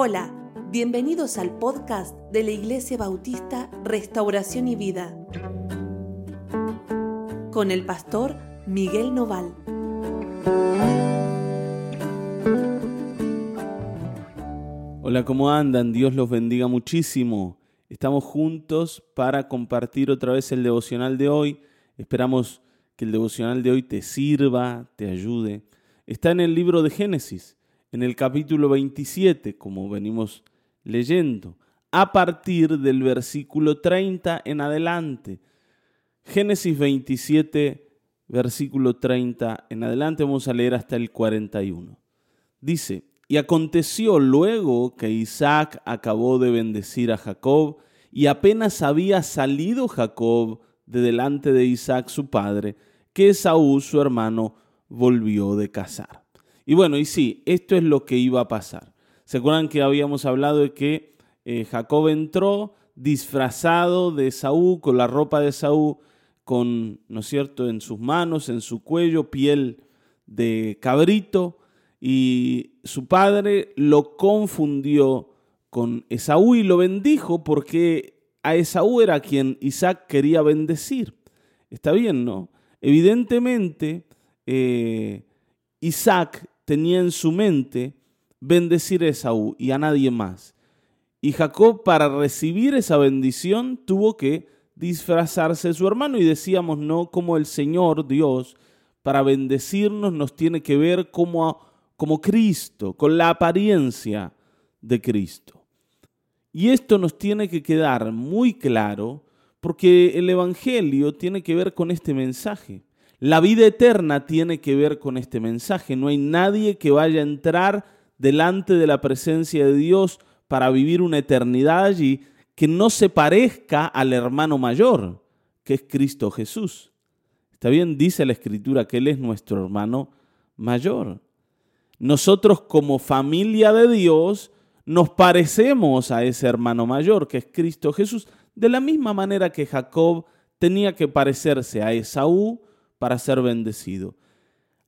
Hola, bienvenidos al podcast de la Iglesia Bautista Restauración y Vida con el pastor Miguel Noval. Hola, ¿cómo andan? Dios los bendiga muchísimo. Estamos juntos para compartir otra vez el devocional de hoy. Esperamos que el devocional de hoy te sirva, te ayude. Está en el libro de Génesis en el capítulo 27, como venimos leyendo, a partir del versículo 30 en adelante. Génesis 27, versículo 30 en adelante, vamos a leer hasta el 41. Dice, y aconteció luego que Isaac acabó de bendecir a Jacob, y apenas había salido Jacob de delante de Isaac su padre, que Esaú su hermano volvió de cazar. Y bueno, y sí, esto es lo que iba a pasar. ¿Se acuerdan que habíamos hablado de que eh, Jacob entró disfrazado de Saúl, con la ropa de Saúl, con, ¿no es cierto?, en sus manos, en su cuello, piel de cabrito, y su padre lo confundió con Esaú y lo bendijo porque a Esaú era quien Isaac quería bendecir. Está bien, ¿no? Evidentemente, eh, Isaac tenía en su mente bendecir a Esaú y a nadie más. Y Jacob para recibir esa bendición tuvo que disfrazarse de su hermano y decíamos, no como el Señor Dios para bendecirnos nos tiene que ver como, como Cristo, con la apariencia de Cristo. Y esto nos tiene que quedar muy claro porque el Evangelio tiene que ver con este mensaje. La vida eterna tiene que ver con este mensaje. No hay nadie que vaya a entrar delante de la presencia de Dios para vivir una eternidad allí que no se parezca al hermano mayor, que es Cristo Jesús. Está bien, dice la Escritura que Él es nuestro hermano mayor. Nosotros como familia de Dios nos parecemos a ese hermano mayor, que es Cristo Jesús, de la misma manera que Jacob tenía que parecerse a Esaú, para ser bendecido.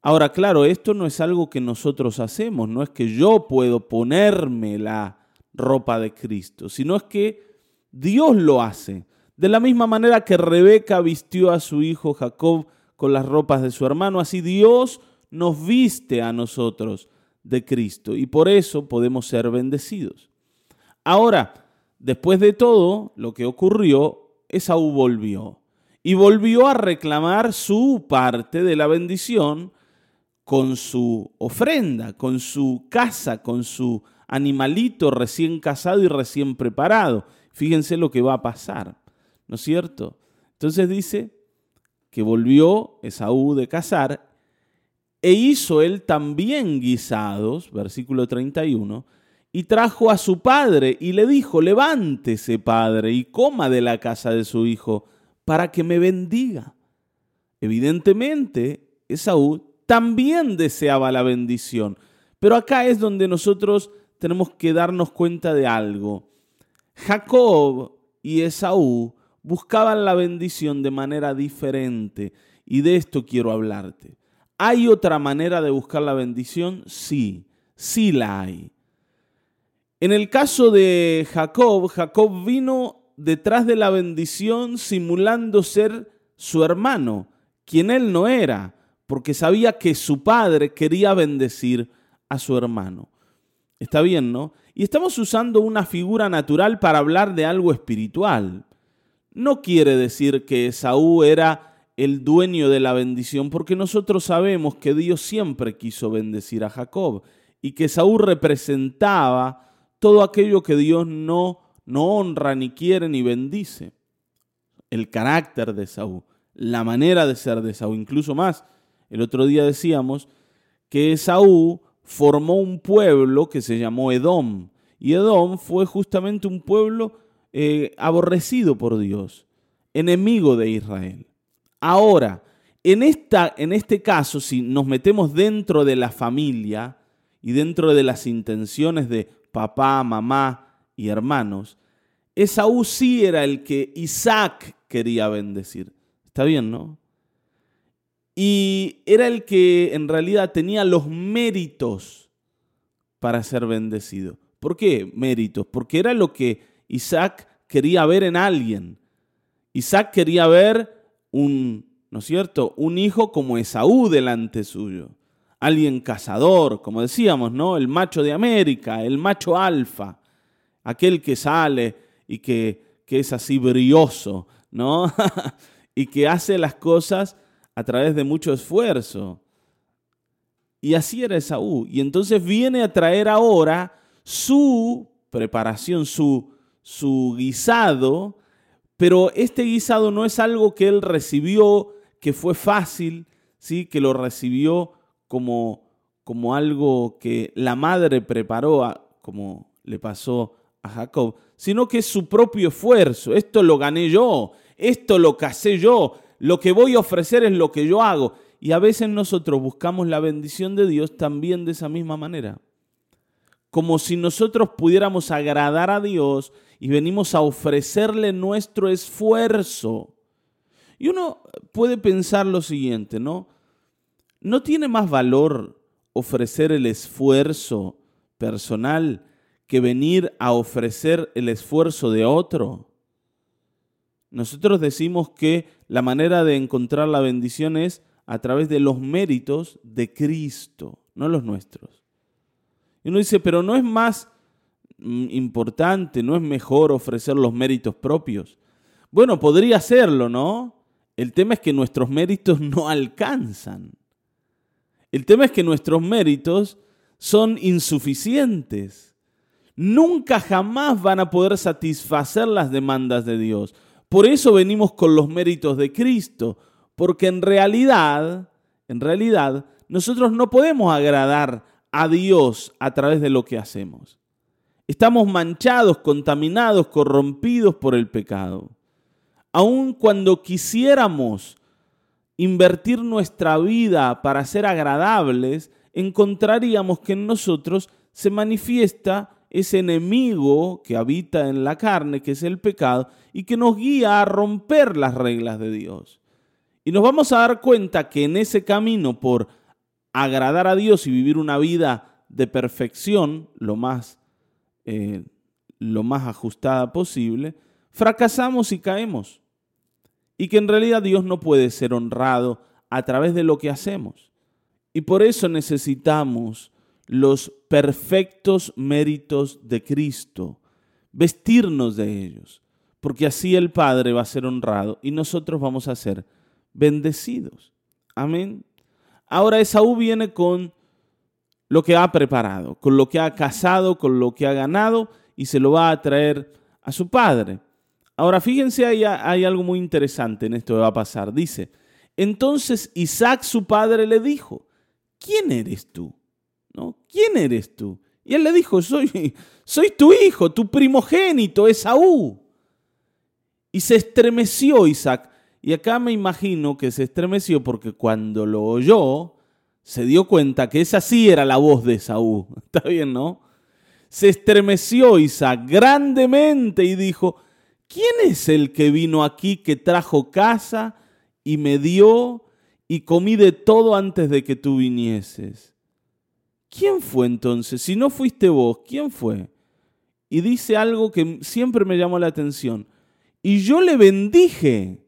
Ahora, claro, esto no es algo que nosotros hacemos, no es que yo puedo ponerme la ropa de Cristo, sino es que Dios lo hace. De la misma manera que Rebeca vistió a su hijo Jacob con las ropas de su hermano, así Dios nos viste a nosotros de Cristo y por eso podemos ser bendecidos. Ahora, después de todo lo que ocurrió, Esaú volvió y volvió a reclamar su parte de la bendición con su ofrenda, con su casa, con su animalito recién casado y recién preparado. Fíjense lo que va a pasar, ¿no es cierto? Entonces dice que volvió Esaú de cazar e hizo él también guisados, versículo 31, y trajo a su padre y le dijo, levántese padre y coma de la casa de su hijo para que me bendiga. Evidentemente, Esaú también deseaba la bendición, pero acá es donde nosotros tenemos que darnos cuenta de algo. Jacob y Esaú buscaban la bendición de manera diferente y de esto quiero hablarte. ¿Hay otra manera de buscar la bendición? Sí, sí la hay. En el caso de Jacob, Jacob vino detrás de la bendición simulando ser su hermano, quien él no era, porque sabía que su padre quería bendecir a su hermano. Está bien, ¿no? Y estamos usando una figura natural para hablar de algo espiritual. No quiere decir que Saúl era el dueño de la bendición, porque nosotros sabemos que Dios siempre quiso bendecir a Jacob y que Saúl representaba todo aquello que Dios no no honra, ni quiere, ni bendice. El carácter de Saúl, la manera de ser de Saúl, incluso más. El otro día decíamos que Saúl formó un pueblo que se llamó Edom. Y Edom fue justamente un pueblo eh, aborrecido por Dios, enemigo de Israel. Ahora, en, esta, en este caso, si nos metemos dentro de la familia y dentro de las intenciones de papá, mamá y hermanos, Esaú sí era el que Isaac quería bendecir. Está bien, ¿no? Y era el que en realidad tenía los méritos para ser bendecido. ¿Por qué méritos? Porque era lo que Isaac quería ver en alguien. Isaac quería ver un, ¿no es cierto?, un hijo como Esaú delante suyo. Alguien cazador, como decíamos, ¿no? El macho de América, el macho alfa, aquel que sale y que, que es así brioso, ¿no? y que hace las cosas a través de mucho esfuerzo. Y así era Esaú. Y entonces viene a traer ahora su preparación, su, su guisado, pero este guisado no es algo que él recibió, que fue fácil, ¿sí? que lo recibió como, como algo que la madre preparó, como le pasó a Jacob, sino que es su propio esfuerzo. Esto lo gané yo, esto lo casé yo, lo que voy a ofrecer es lo que yo hago. Y a veces nosotros buscamos la bendición de Dios también de esa misma manera. Como si nosotros pudiéramos agradar a Dios y venimos a ofrecerle nuestro esfuerzo. Y uno puede pensar lo siguiente, ¿no? ¿No tiene más valor ofrecer el esfuerzo personal que venir a ofrecer el esfuerzo de otro? Nosotros decimos que la manera de encontrar la bendición es a través de los méritos de Cristo, no los nuestros. Y uno dice, pero no es más mm, importante, no es mejor ofrecer los méritos propios. Bueno, podría serlo, ¿no? El tema es que nuestros méritos no alcanzan. El tema es que nuestros méritos son insuficientes. Nunca jamás van a poder satisfacer las demandas de Dios. Por eso venimos con los méritos de Cristo, porque en realidad, en realidad, nosotros no podemos agradar a Dios a través de lo que hacemos. Estamos manchados, contaminados, corrompidos por el pecado. Aun cuando quisiéramos invertir nuestra vida para ser agradables, encontraríamos que en nosotros se manifiesta ese enemigo que habita en la carne, que es el pecado, y que nos guía a romper las reglas de Dios. Y nos vamos a dar cuenta que en ese camino por agradar a Dios y vivir una vida de perfección, lo más, eh, lo más ajustada posible, fracasamos y caemos. Y que en realidad Dios no puede ser honrado a través de lo que hacemos. Y por eso necesitamos los perfectos méritos de Cristo, vestirnos de ellos, porque así el Padre va a ser honrado y nosotros vamos a ser bendecidos. Amén. Ahora Esaú viene con lo que ha preparado, con lo que ha casado, con lo que ha ganado y se lo va a traer a su padre. Ahora fíjense, hay, hay algo muy interesante en esto que va a pasar. Dice, entonces Isaac su padre le dijo, ¿quién eres tú? ¿No? ¿Quién eres tú? Y él le dijo, soy, soy tu hijo, tu primogénito, Esaú. Y se estremeció Isaac. Y acá me imagino que se estremeció porque cuando lo oyó, se dio cuenta que esa sí era la voz de Esaú. ¿Está bien, no? Se estremeció Isaac grandemente y dijo, ¿quién es el que vino aquí que trajo casa y me dio y comí de todo antes de que tú vinieses? ¿Quién fue entonces? Si no fuiste vos, ¿quién fue? Y dice algo que siempre me llamó la atención. Y yo le bendije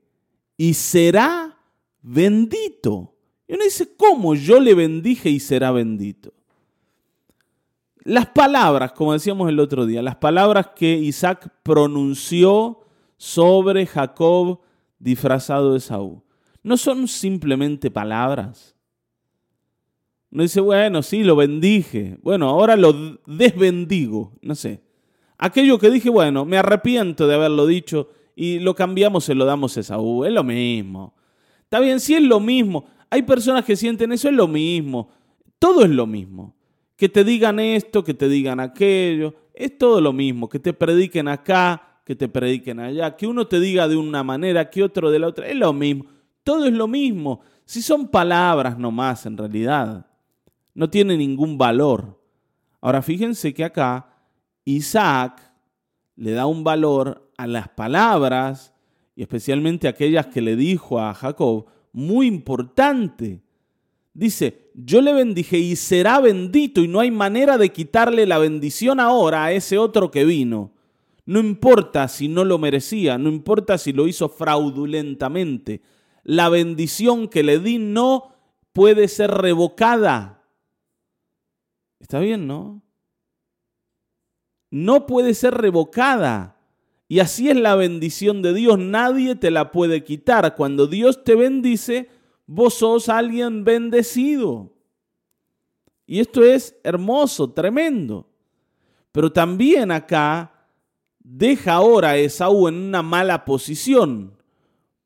y será bendito. Y uno dice, ¿cómo yo le bendije y será bendito? Las palabras, como decíamos el otro día, las palabras que Isaac pronunció sobre Jacob disfrazado de Saúl, no son simplemente palabras. No dice, bueno, sí, lo bendije. Bueno, ahora lo desbendigo. No sé. Aquello que dije, bueno, me arrepiento de haberlo dicho y lo cambiamos, se lo damos a Esaú. Es lo mismo. Está bien, sí es lo mismo. Hay personas que sienten eso, es lo mismo. Todo es lo mismo. Que te digan esto, que te digan aquello. Es todo lo mismo. Que te prediquen acá, que te prediquen allá. Que uno te diga de una manera, que otro de la otra. Es lo mismo. Todo es lo mismo. Si son palabras nomás, en realidad no tiene ningún valor. Ahora fíjense que acá Isaac le da un valor a las palabras y especialmente aquellas que le dijo a Jacob, muy importante. Dice, yo le bendije y será bendito y no hay manera de quitarle la bendición ahora a ese otro que vino. No importa si no lo merecía, no importa si lo hizo fraudulentamente. La bendición que le di no puede ser revocada. Está bien, ¿no? No puede ser revocada. Y así es la bendición de Dios. Nadie te la puede quitar. Cuando Dios te bendice, vos sos alguien bendecido. Y esto es hermoso, tremendo. Pero también acá deja ahora a Esaú en una mala posición,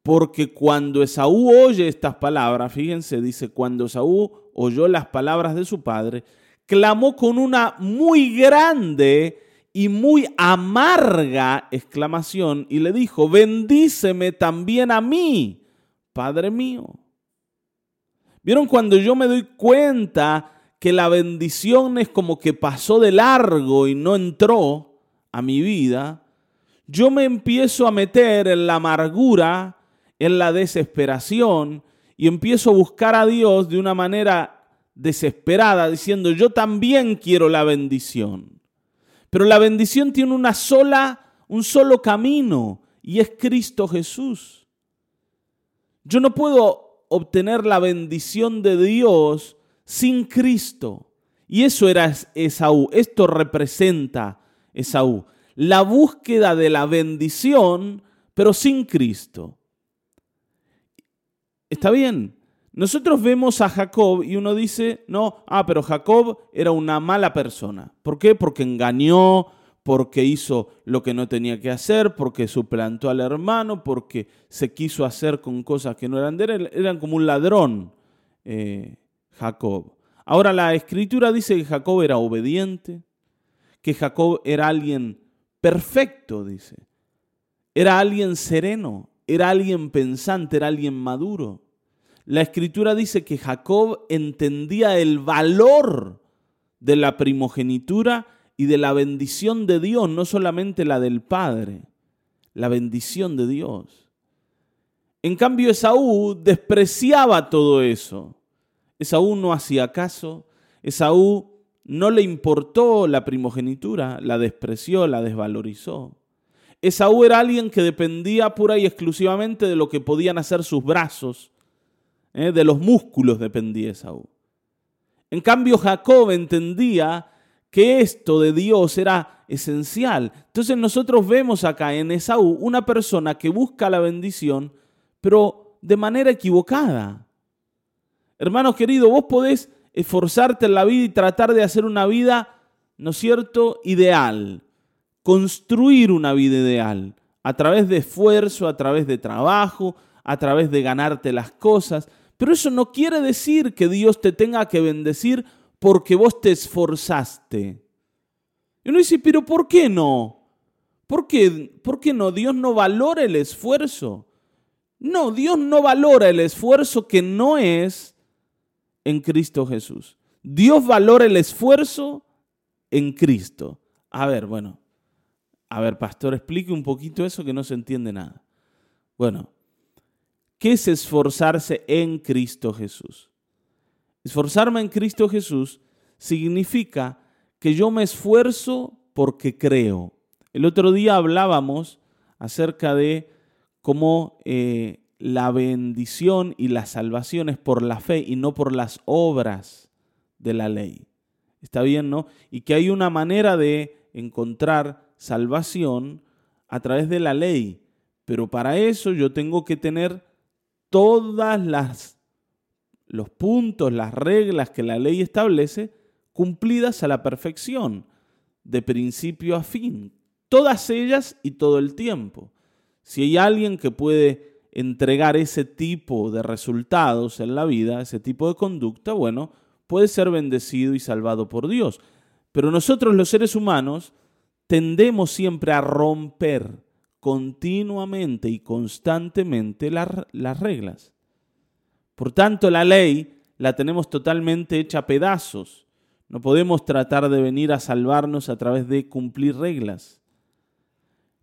porque cuando Esaú oye estas palabras, fíjense, dice, cuando Esaú oyó las palabras de su padre, clamó con una muy grande y muy amarga exclamación y le dijo, bendíceme también a mí, Padre mío. ¿Vieron cuando yo me doy cuenta que la bendición es como que pasó de largo y no entró? a mi vida, yo me empiezo a meter en la amargura, en la desesperación y empiezo a buscar a Dios de una manera desesperada, diciendo, yo también quiero la bendición. Pero la bendición tiene una sola, un solo camino y es Cristo Jesús. Yo no puedo obtener la bendición de Dios sin Cristo. Y eso era Esaú. Esto representa Esaú. La búsqueda de la bendición, pero sin Cristo. Está bien. Nosotros vemos a Jacob y uno dice, no, ah, pero Jacob era una mala persona. ¿Por qué? Porque engañó, porque hizo lo que no tenía que hacer, porque suplantó al hermano, porque se quiso hacer con cosas que no eran de él. Eran como un ladrón, eh, Jacob. Ahora la escritura dice que Jacob era obediente, que Jacob era alguien perfecto, dice. Era alguien sereno, era alguien pensante, era alguien maduro. La escritura dice que Jacob entendía el valor de la primogenitura y de la bendición de Dios, no solamente la del Padre, la bendición de Dios. En cambio, Esaú despreciaba todo eso. Esaú no hacía caso, Esaú no le importó la primogenitura, la despreció, la desvalorizó. Esaú era alguien que dependía pura y exclusivamente de lo que podían hacer sus brazos, ¿eh? de los músculos dependía Esaú. En cambio, Jacob entendía que esto de Dios era esencial. Entonces nosotros vemos acá en Esaú una persona que busca la bendición, pero de manera equivocada. Hermanos queridos, vos podés esforzarte en la vida y tratar de hacer una vida, ¿no es cierto?, ideal. Construir una vida ideal a través de esfuerzo, a través de trabajo, a través de ganarte las cosas. Pero eso no quiere decir que Dios te tenga que bendecir porque vos te esforzaste. Y uno dice, pero ¿por qué no? ¿Por qué? ¿Por qué no? Dios no valora el esfuerzo. No, Dios no valora el esfuerzo que no es en Cristo Jesús. Dios valora el esfuerzo en Cristo. A ver, bueno, a ver, pastor, explique un poquito eso que no se entiende nada. Bueno, ¿qué es esforzarse en Cristo Jesús? Esforzarme en Cristo Jesús significa que yo me esfuerzo porque creo. El otro día hablábamos acerca de cómo eh, la bendición y la salvación es por la fe y no por las obras de la ley. ¿Está bien, no? Y que hay una manera de encontrar salvación a través de la ley, pero para eso yo tengo que tener todas las los puntos, las reglas que la ley establece cumplidas a la perfección, de principio a fin, todas ellas y todo el tiempo. Si hay alguien que puede entregar ese tipo de resultados en la vida, ese tipo de conducta, bueno, puede ser bendecido y salvado por Dios. Pero nosotros los seres humanos tendemos siempre a romper continuamente y constantemente las reglas. Por tanto, la ley la tenemos totalmente hecha a pedazos. No podemos tratar de venir a salvarnos a través de cumplir reglas.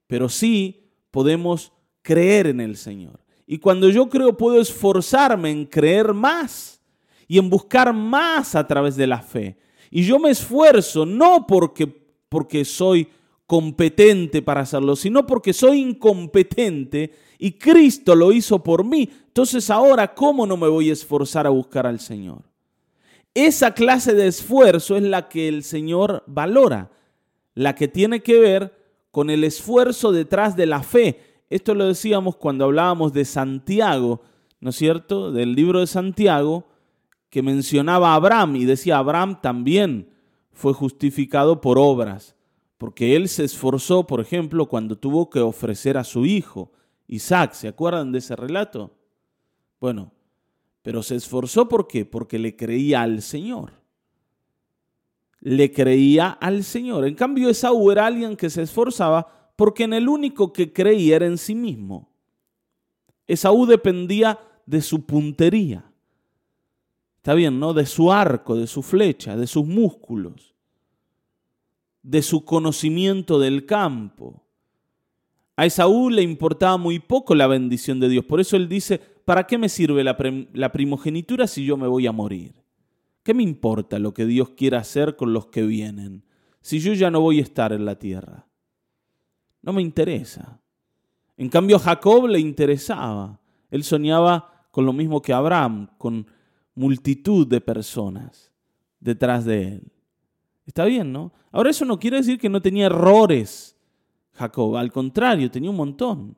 Pero sí podemos creer en el Señor. Y cuando yo creo puedo esforzarme en creer más. y en buscar más a través de la fe. Y yo me esfuerzo no porque, porque soy competente para hacerlo, sino porque soy incompetente y Cristo lo hizo por mí. Entonces ahora, ¿cómo no me voy a esforzar a buscar al Señor? Esa clase de esfuerzo es la que el Señor valora, la que tiene que ver con el esfuerzo detrás de la fe. Esto lo decíamos cuando hablábamos de Santiago, ¿no es cierto? Del libro de Santiago, que mencionaba a Abraham y decía, Abraham también fue justificado por obras, porque él se esforzó, por ejemplo, cuando tuvo que ofrecer a su hijo, Isaac, ¿se acuerdan de ese relato? Bueno, pero se esforzó ¿por qué? Porque le creía al Señor. Le creía al Señor. En cambio, Esaú era alguien que se esforzaba porque en el único que creía era en sí mismo. Esaú dependía de su puntería. Está bien, ¿no? De su arco, de su flecha, de sus músculos, de su conocimiento del campo. A Esaú le importaba muy poco la bendición de Dios. Por eso él dice, ¿para qué me sirve la, primogenitura si yo me voy a morir? ¿Qué me importa lo que Dios quiera hacer con los que vienen si yo ya no voy a estar en la tierra? No me interesa. En cambio, a Jacob le interesaba. Él soñaba con lo mismo que Abraham, con multitud de personas detrás de él. Está bien, ¿no? Ahora eso no quiere decir que no tenía errores Jacob, al contrario, tenía un montón,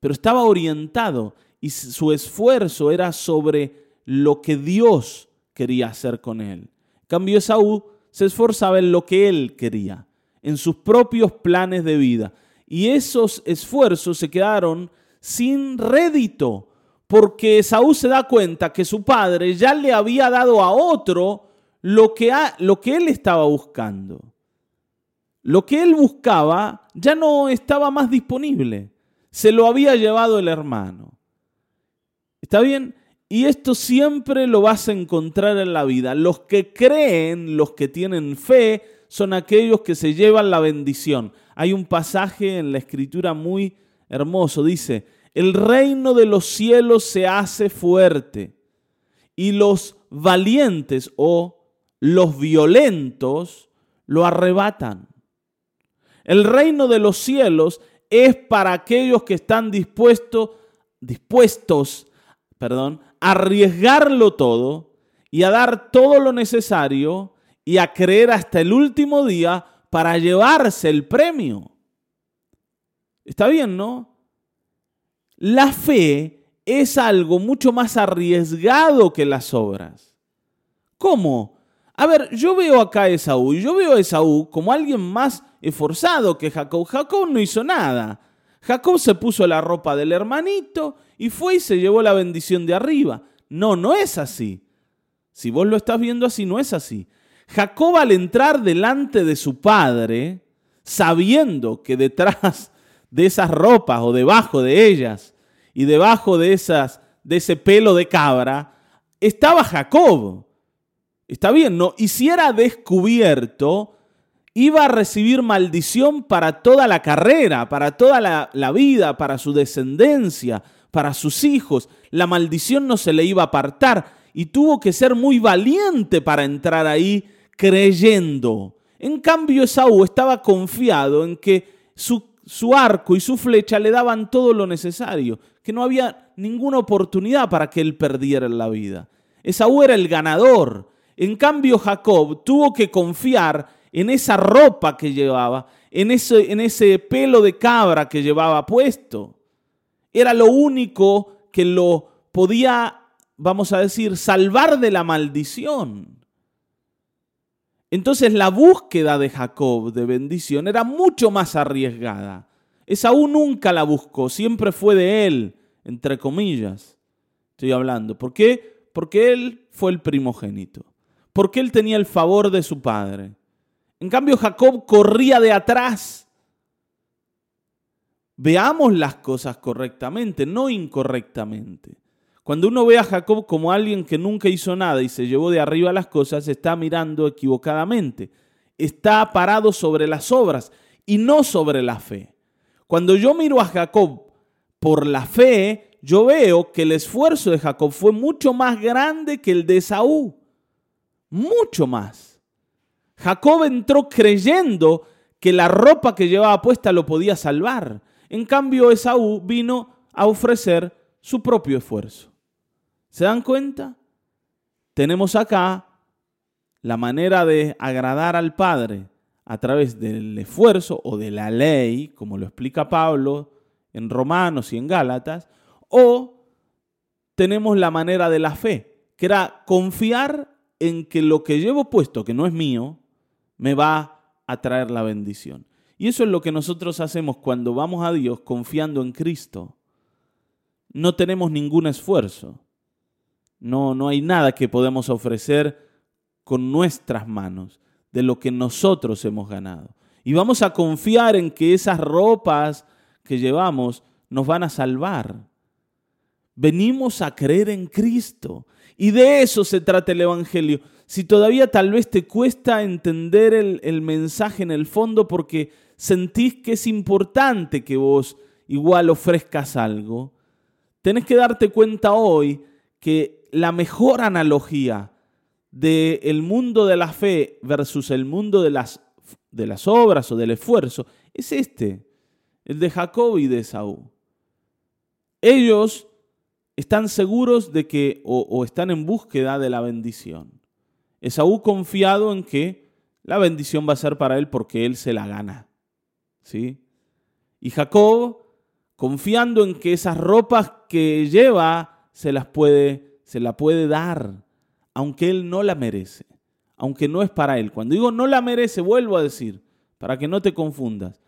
pero estaba orientado y su esfuerzo era sobre lo que Dios quería hacer con él. En cambio, Esaú se esforzaba en lo que él quería, en sus propios planes de vida. Y esos esfuerzos se quedaron sin rédito, porque Esaú se da cuenta que su padre ya le había dado a otro lo que, lo que él estaba buscando. Lo que él buscaba ya no estaba más disponible. Se lo había llevado el hermano. ¿Está bien? Y esto siempre lo vas a encontrar en la vida. Los que creen, los que tienen fe, son aquellos que se llevan la bendición. Hay un pasaje en la escritura muy hermoso. Dice, el reino de los cielos se hace fuerte y los valientes o los violentos lo arrebatan. El reino de los cielos es para aquellos que están dispuestos, dispuestos perdón, arriesgarlo todo y a dar todo lo necesario y a creer hasta el último día para llevarse el premio. Está bien, ¿no? La fe es algo mucho más arriesgado que las obras. ¿Cómo? A ver, yo veo acá a Esaú y yo veo a Esaú como alguien más esforzado que Jacob. Jacob no hizo nada. Jacob se puso la ropa del hermanito y fue y se llevó la bendición de arriba. No, no es así. Si vos lo estás viendo así, no es así. Jacob al entrar delante de su padre, sabiendo que detrás de esas ropas o debajo de ellas y debajo de, esas, de ese pelo de cabra, estaba Jacob. Está bien, ¿no? Y si era descubierto, iba a recibir maldición para toda la carrera, para toda la, vida, para su descendencia, para sus hijos. La maldición no se le iba a apartar y tuvo que ser muy valiente para entrar ahí creyendo. En cambio, Esaú estaba confiado en que su arco y su flecha le daban todo lo necesario, que no había ninguna oportunidad para que él perdiera la vida. Esaú era el ganador. En cambio, Jacob tuvo que confiar en esa ropa que llevaba, en ese, en ese pelo de cabra que llevaba puesto. Era lo único que lo podía, vamos a decir, salvar de la maldición. Entonces la búsqueda de Jacob de bendición era mucho más arriesgada. Esaú nunca la buscó, siempre fue de él, entre comillas. Estoy hablando. ¿Por qué? Porque él fue el primogénito. Porque él tenía el favor de su padre. En cambio, Jacob corría de atrás Veamos las cosas correctamente, no incorrectamente. Cuando uno ve a Jacob como alguien que nunca hizo nada y se llevó de arriba las cosas, está mirando equivocadamente. Está parado sobre las obras y no sobre la fe. Cuando yo miro a Jacob por la fe, yo veo que el esfuerzo de Jacob fue mucho más grande que el de Esaú. Mucho más. Jacob entró creyendo que la ropa que llevaba puesta lo podía salvar. En cambio, Esaú vino a ofrecer su propio esfuerzo. ¿Se dan cuenta? Tenemos acá la manera de agradar al Padre a través del esfuerzo o de la ley, como lo explica Pablo en Romanos y en Gálatas, o tenemos la manera de la fe, que era confiar en que lo que llevo puesto, que no es mío, me va a traer la bendición. Y eso es lo que nosotros hacemos cuando vamos a Dios confiando en Cristo. No tenemos ningún esfuerzo. No, no hay nada que podemos ofrecer con nuestras manos de lo que nosotros hemos ganado. Y vamos a confiar en que esas ropas que llevamos nos van a salvar. Venimos a creer en Cristo. Y de eso se trata el Evangelio. Si todavía tal vez te cuesta entender el, mensaje en el fondo porque sentís que es importante que vos igual ofrezcas algo, tenés que darte cuenta hoy que la mejor analogía del el mundo de la fe versus el mundo de las, de las obras o del esfuerzo es este, el de Jacob y de Saúl. Ellos están seguros de que o, están en búsqueda de la bendición. Esaú confiado en que la bendición va a ser para él porque él se la gana. ¿Sí? Y Jacob confiando en que esas ropas que lleva se las puede se la puede dar aunque él no la merece, aunque no es para él. Cuando digo no la merece, vuelvo a decir, para que no te confundas,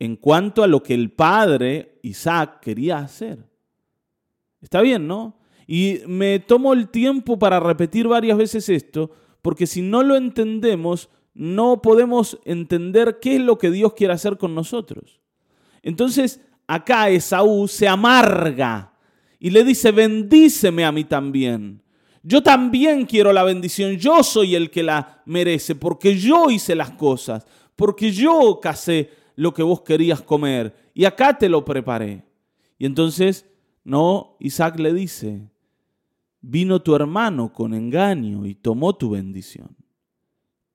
en cuanto a lo que el padre Isaac quería hacer. Está bien, ¿no? Y me tomo el tiempo para repetir varias veces esto, porque si no lo entendemos, no podemos entender qué es lo que Dios quiere hacer con nosotros. Entonces, acá Esaú se amarga y le dice, bendíceme a mí también. Yo también quiero la bendición, yo soy el que la merece, porque yo hice las cosas, porque yo casé lo que vos querías comer y acá te lo preparé. Y entonces, no, Isaac le dice, vino tu hermano con engaño y tomó tu bendición.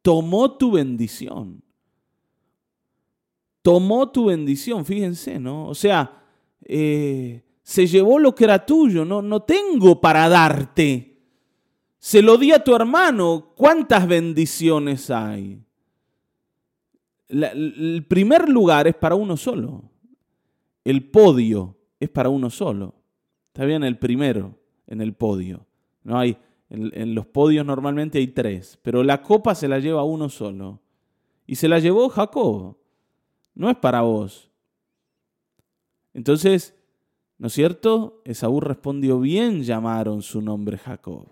Tomó tu bendición. Tomó tu bendición, fíjense, ¿no? O sea, eh, se llevó lo que era tuyo, no, no tengo para darte. Se lo di a tu hermano. ¿Cuántas bendiciones hay? el primer lugar es para uno solo. El podio es para uno solo. Está bien, el primero en el podio. No hay, en, en los podios normalmente hay tres, pero la copa se la lleva uno solo. Y se la llevó Jacob. No es para vos. Entonces, ¿no es cierto? Esaú respondió, bien llamaron su nombre Jacob.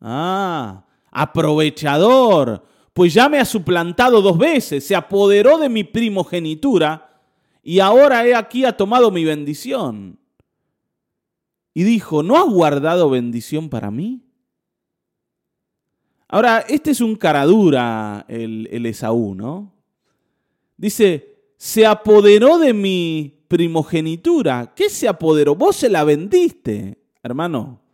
Ah, aprovechador, pues ya me ha suplantado dos veces, se apoderó de mi primogenitura y ahora he aquí ha tomado mi bendición. Y dijo, ¿no has guardado bendición para mí? Ahora, este es un caradura, el, el Esaú, ¿no? Dice, se apoderó de mi primogenitura. ¿Qué se apoderó? Vos se la vendiste, hermano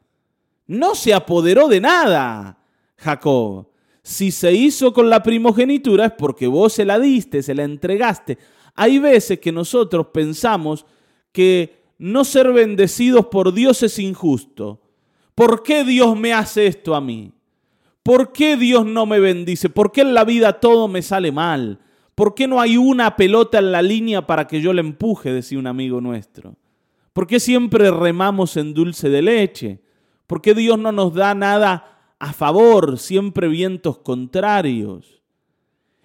no se apoderó de nada, Jacob. Si se hizo con la primogenitura es porque vos se la diste, se la entregaste. Hay veces que nosotros pensamos que no ser bendecidos por Dios es injusto. ¿Por qué Dios me hace esto a mí? ¿Por qué Dios no me bendice? ¿Por qué en la vida todo me sale mal? ¿Por qué no hay una pelota en la línea para que yo la empuje? Decía un amigo nuestro. ¿Por qué siempre remamos en dulce de leche? ¿Por qué Dios no nos da nada a favor, siempre vientos contrarios?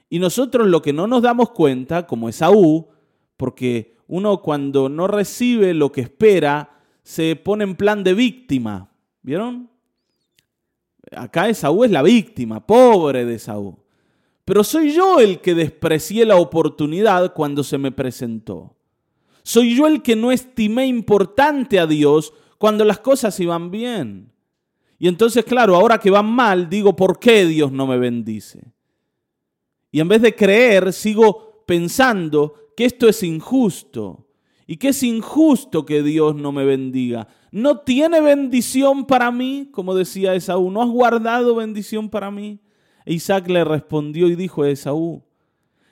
Y nosotros lo que no nos damos cuenta, como Esaú, porque uno cuando no recibe lo que espera, se pone en plan de víctima. ¿Vieron? Acá Esaú es la víctima, pobre de Esaú. Pero soy yo el que desprecié la oportunidad cuando se me presentó. Soy yo el que no estimé importante a Dios cuando las cosas iban bien. Y entonces, claro, ahora que van mal, digo, ¿por qué Dios no me bendice? Y en vez de creer, sigo pensando que esto es injusto. y que es injusto que Dios no me bendiga. ¿No tiene bendición para mí? Como decía Esaú, ¿no has guardado bendición para mí? E Isaac le respondió y dijo a Esaú,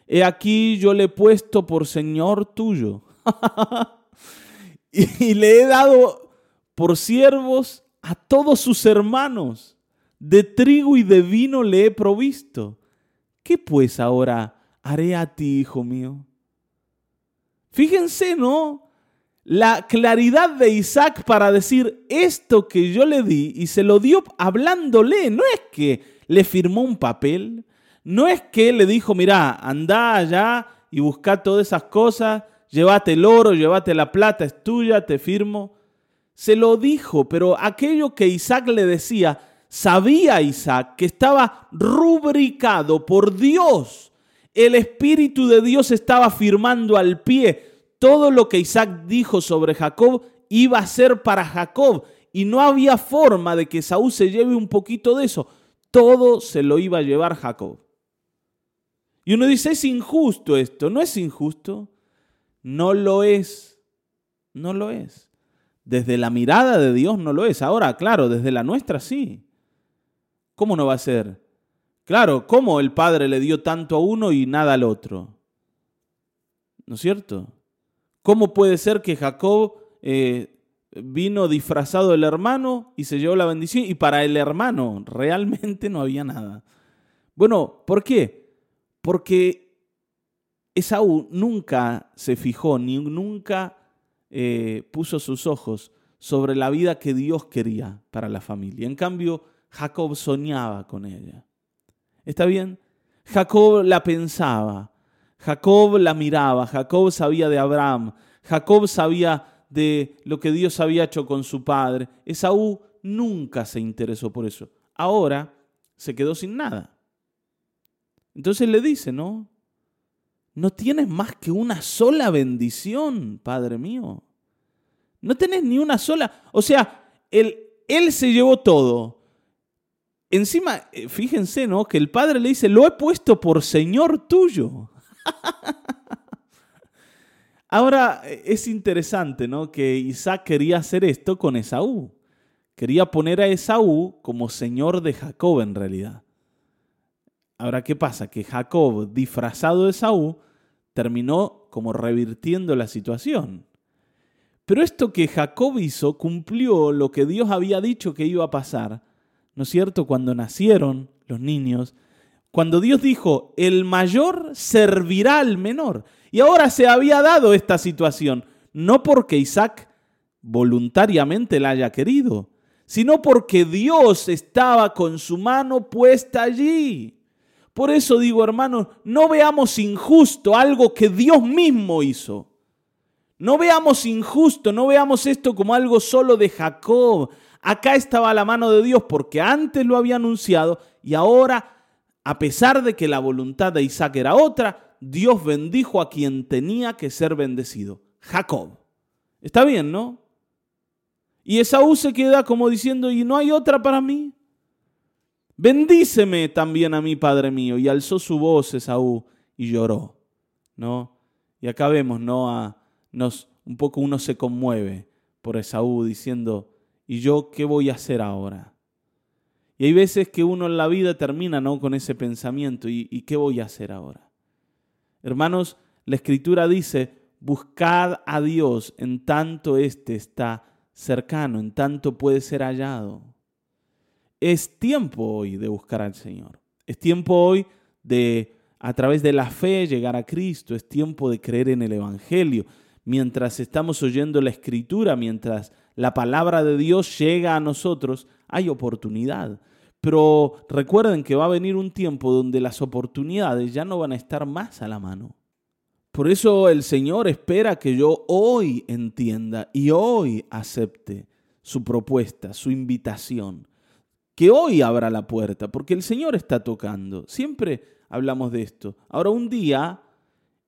he aquí yo le he puesto por Señor tuyo y le he dado por siervos a todos sus hermanos, de trigo y de vino le he provisto. ¿Qué pues ahora haré a ti, hijo mío? Fíjense, ¿no? La claridad de Isaac para decir esto que yo le di y se lo dio hablándole. No es que le firmó un papel, no es que le dijo, mira, anda allá y busca todas esas cosas, llévate el oro, llévate la plata, es tuya, te firmo. Se lo dijo, pero aquello que Isaac le decía, sabía Isaac que estaba rubricado por Dios el Espíritu de Dios estaba firmando al pie. Todo lo que Isaac dijo sobre Jacob iba a ser para Jacob. Y no había forma de que Saúl se lleve un poquito de eso. Todo se lo iba a llevar Jacob. Y uno dice, es injusto esto. ¿No es injusto? No lo es. No lo es. Desde la mirada de Dios no lo es. Ahora, claro, desde la nuestra sí. ¿Cómo no va a ser? Claro, ¿cómo el padre le dio tanto a uno y nada al otro? ¿No es cierto? ¿Cómo puede ser que Jacob eh, vino disfrazado del hermano y se llevó la bendición y para el hermano realmente no había nada? Bueno, ¿por qué? Porque Esaú nunca se fijó ni nunca eh, puso sus ojos sobre la vida que Dios quería para la familia. En cambio, Jacob soñaba con ella. ¿Está bien? Jacob la pensaba, Jacob la miraba, Jacob sabía de Abraham, Jacob sabía de lo que Dios había hecho con su padre. Esaú nunca se interesó por eso. Ahora se quedó sin nada. Entonces le dice, ¿no? No tienes más que una sola bendición, Padre mío. No tenés ni una sola. O sea, él, él se llevó todo. Encima, eh, fíjense, ¿no? Que el padre le dice, lo he puesto por Señor tuyo. Ahora eh, es interesante, ¿no? Que Isaac quería hacer esto con Esaú. Quería poner a Esaú como Señor de Jacob en realidad. Ahora, ¿qué pasa? Que Jacob, disfrazado de Esaú, terminó como revirtiendo la situación. Pero esto que Jacob hizo cumplió lo que Dios había dicho que iba a pasar ¿no es cierto? Cuando nacieron los niños, cuando Dios dijo, el mayor servirá al menor. Y ahora se había dado esta situación, no porque Isaac voluntariamente la haya querido, sino porque Dios estaba con su mano puesta allí. Por eso digo, hermanos, no veamos injusto algo que Dios mismo hizo. No veamos injusto, no veamos esto como algo solo de Jacob, Acá estaba la mano de Dios porque antes lo había anunciado y ahora, a pesar de que la voluntad de Isaac era otra, Dios bendijo a quien tenía que ser bendecido, Jacob. Está bien, ¿no? Y Esaú se queda como diciendo, ¿y no hay otra para mí? Bendíceme también a mí, Padre mío. Y alzó su voz Esaú y lloró, ¿no? Y acá vemos, ¿no? A, nos, un poco uno se conmueve por Esaú diciendo, ¿Y yo qué voy a hacer ahora? Y hay veces que uno en la vida termina ¿no? con ese pensamiento, ¿y, ¿y qué voy a hacer ahora? Hermanos, la escritura dice, buscad a Dios en tanto éste está cercano, en tanto puede ser hallado. Es tiempo hoy de buscar al Señor. Es tiempo hoy de, a través de la fe, llegar a Cristo. Es tiempo de creer en el Evangelio. Mientras estamos oyendo la escritura, mientras la palabra de Dios llega a nosotros, hay oportunidad. Pero recuerden que va a venir un tiempo donde las oportunidades ya no van a estar más a la mano. Por eso el Señor espera que yo hoy entienda y hoy acepte su propuesta, su invitación. Que hoy abra la puerta, porque el Señor está tocando. Siempre hablamos de esto. Ahora un día,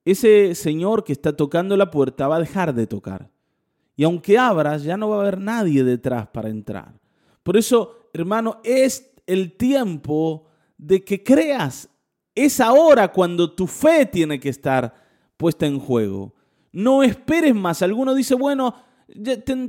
ese Señor que está tocando la puerta va a dejar de tocar. Y aunque abras, ya no va a haber nadie detrás para entrar. Por eso, hermano, es el tiempo de que creas. Es ahora cuando tu fe tiene que estar puesta en juego. No esperes más. Alguno dice, bueno,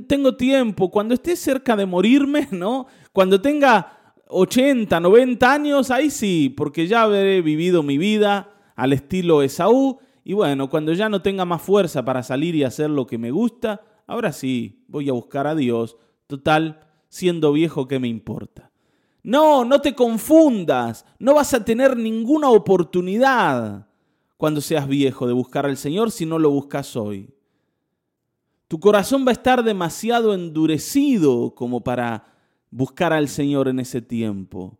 tengo tiempo. Cuando esté cerca de morirme, ¿no? Cuando tenga 80, 90 años, ahí sí, porque ya habré vivido mi vida al estilo Esaú. Y bueno, cuando ya no tenga más fuerza para salir y hacer lo que me gusta, ahora sí, voy a buscar a Dios. Total, siendo viejo, ¿qué me importa? No, no te confundas. No vas a tener ninguna oportunidad cuando seas viejo de buscar al Señor si no lo buscas hoy. Tu corazón va a estar demasiado endurecido como para buscar al Señor en ese tiempo.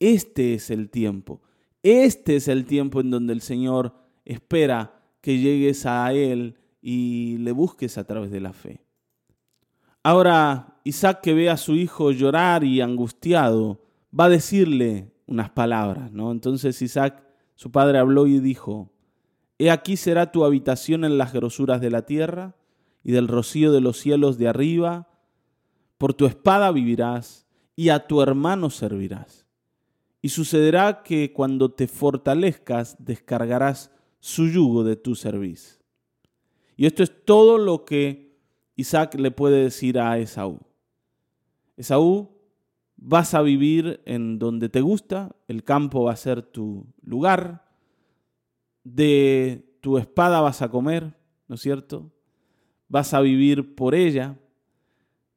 Este es el tiempo. Este es el tiempo en donde el Señor espera que llegues a Él y le busques a través de la fe. Ahora, Isaac que ve a su hijo llorar y angustiado, va a decirle unas palabras, ¿no? Entonces Isaac, su padre, habló y dijo, He aquí será tu habitación en las grosuras de la tierra y del rocío de los cielos de arriba. Por tu espada vivirás y a tu hermano servirás. Y sucederá que cuando te fortalezcas descargarás su yugo de tu servicio. Y esto es todo lo que Isaac le puede decir a Esaú. Esaú, vas a vivir en donde te gusta, el campo va a ser tu lugar, de tu espada vas a comer, ¿no es cierto? Vas a vivir por ella,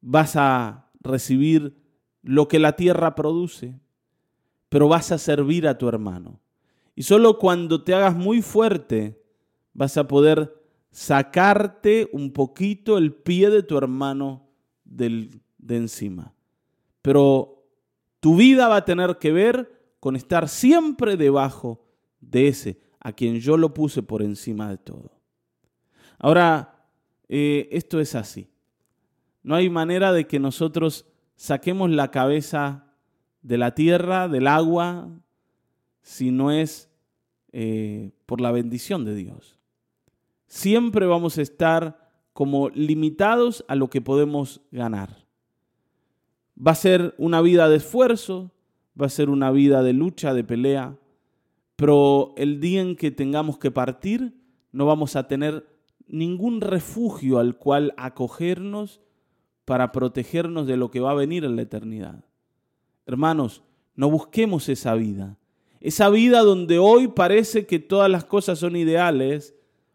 vas a recibir lo que la tierra produce, pero vas a servir a tu hermano. Y solo cuando te hagas muy fuerte vas a poder sacarte un poquito el pie de tu hermano del, de encima. Pero tu vida va a tener que ver con estar siempre debajo de ese a quien yo lo puse por encima de todo. Ahora, eh, esto es así. No hay manera de que nosotros saquemos la cabeza de la tierra, del agua, si no es eh, por la bendición de Dios. Siempre vamos a estar como limitados a lo que podemos ganar. Va a ser una vida de esfuerzo, va a ser una vida de lucha, de pelea, pero el día en que tengamos que partir, no vamos a tener ningún refugio al cual acogernos para protegernos de lo que va a venir en la eternidad. Hermanos, no busquemos esa vida. Esa vida donde hoy parece que todas las cosas son ideales,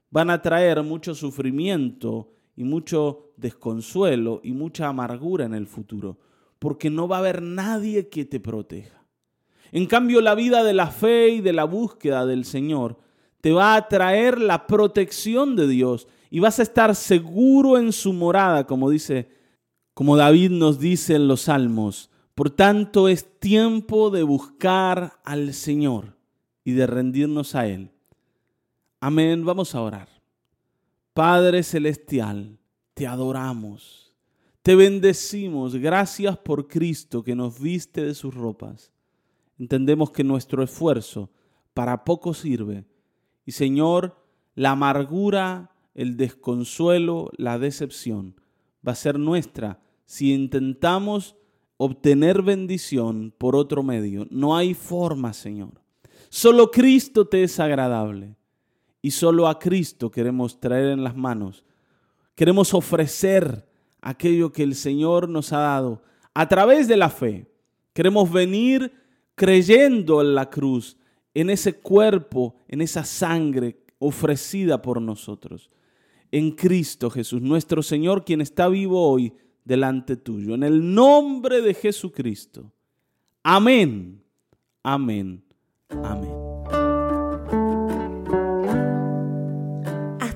van a traer mucho sufrimiento y mucho desconsuelo y mucha amargura en el futuro, porque no va a haber nadie que te proteja. En cambio, la vida de la fe y de la búsqueda del Señor te va a traer la protección de Dios y vas a estar seguro en su morada, como dice, como David nos dice en los Salmos. Por tanto, es tiempo de buscar al Señor y de rendirnos a Él. Amén. Vamos a orar. Padre Celestial, te adoramos, te bendecimos. Gracias por Cristo que nos viste de sus ropas entendemos que nuestro esfuerzo para poco sirve. Y Señor, la amargura, el desconsuelo, la decepción va a ser nuestra si intentamos obtener bendición por otro medio. No hay forma, Señor. Solo Cristo te es agradable y solo a Cristo queremos traer en las manos. Queremos ofrecer aquello que el Señor nos ha dado a través de la fe. Queremos venir creyendo en la cruz, en ese cuerpo, en esa sangre ofrecida por nosotros. En Cristo Jesús, nuestro Señor, quien está vivo hoy delante tuyo. En el nombre de Jesucristo. Amén. Amén. Amén.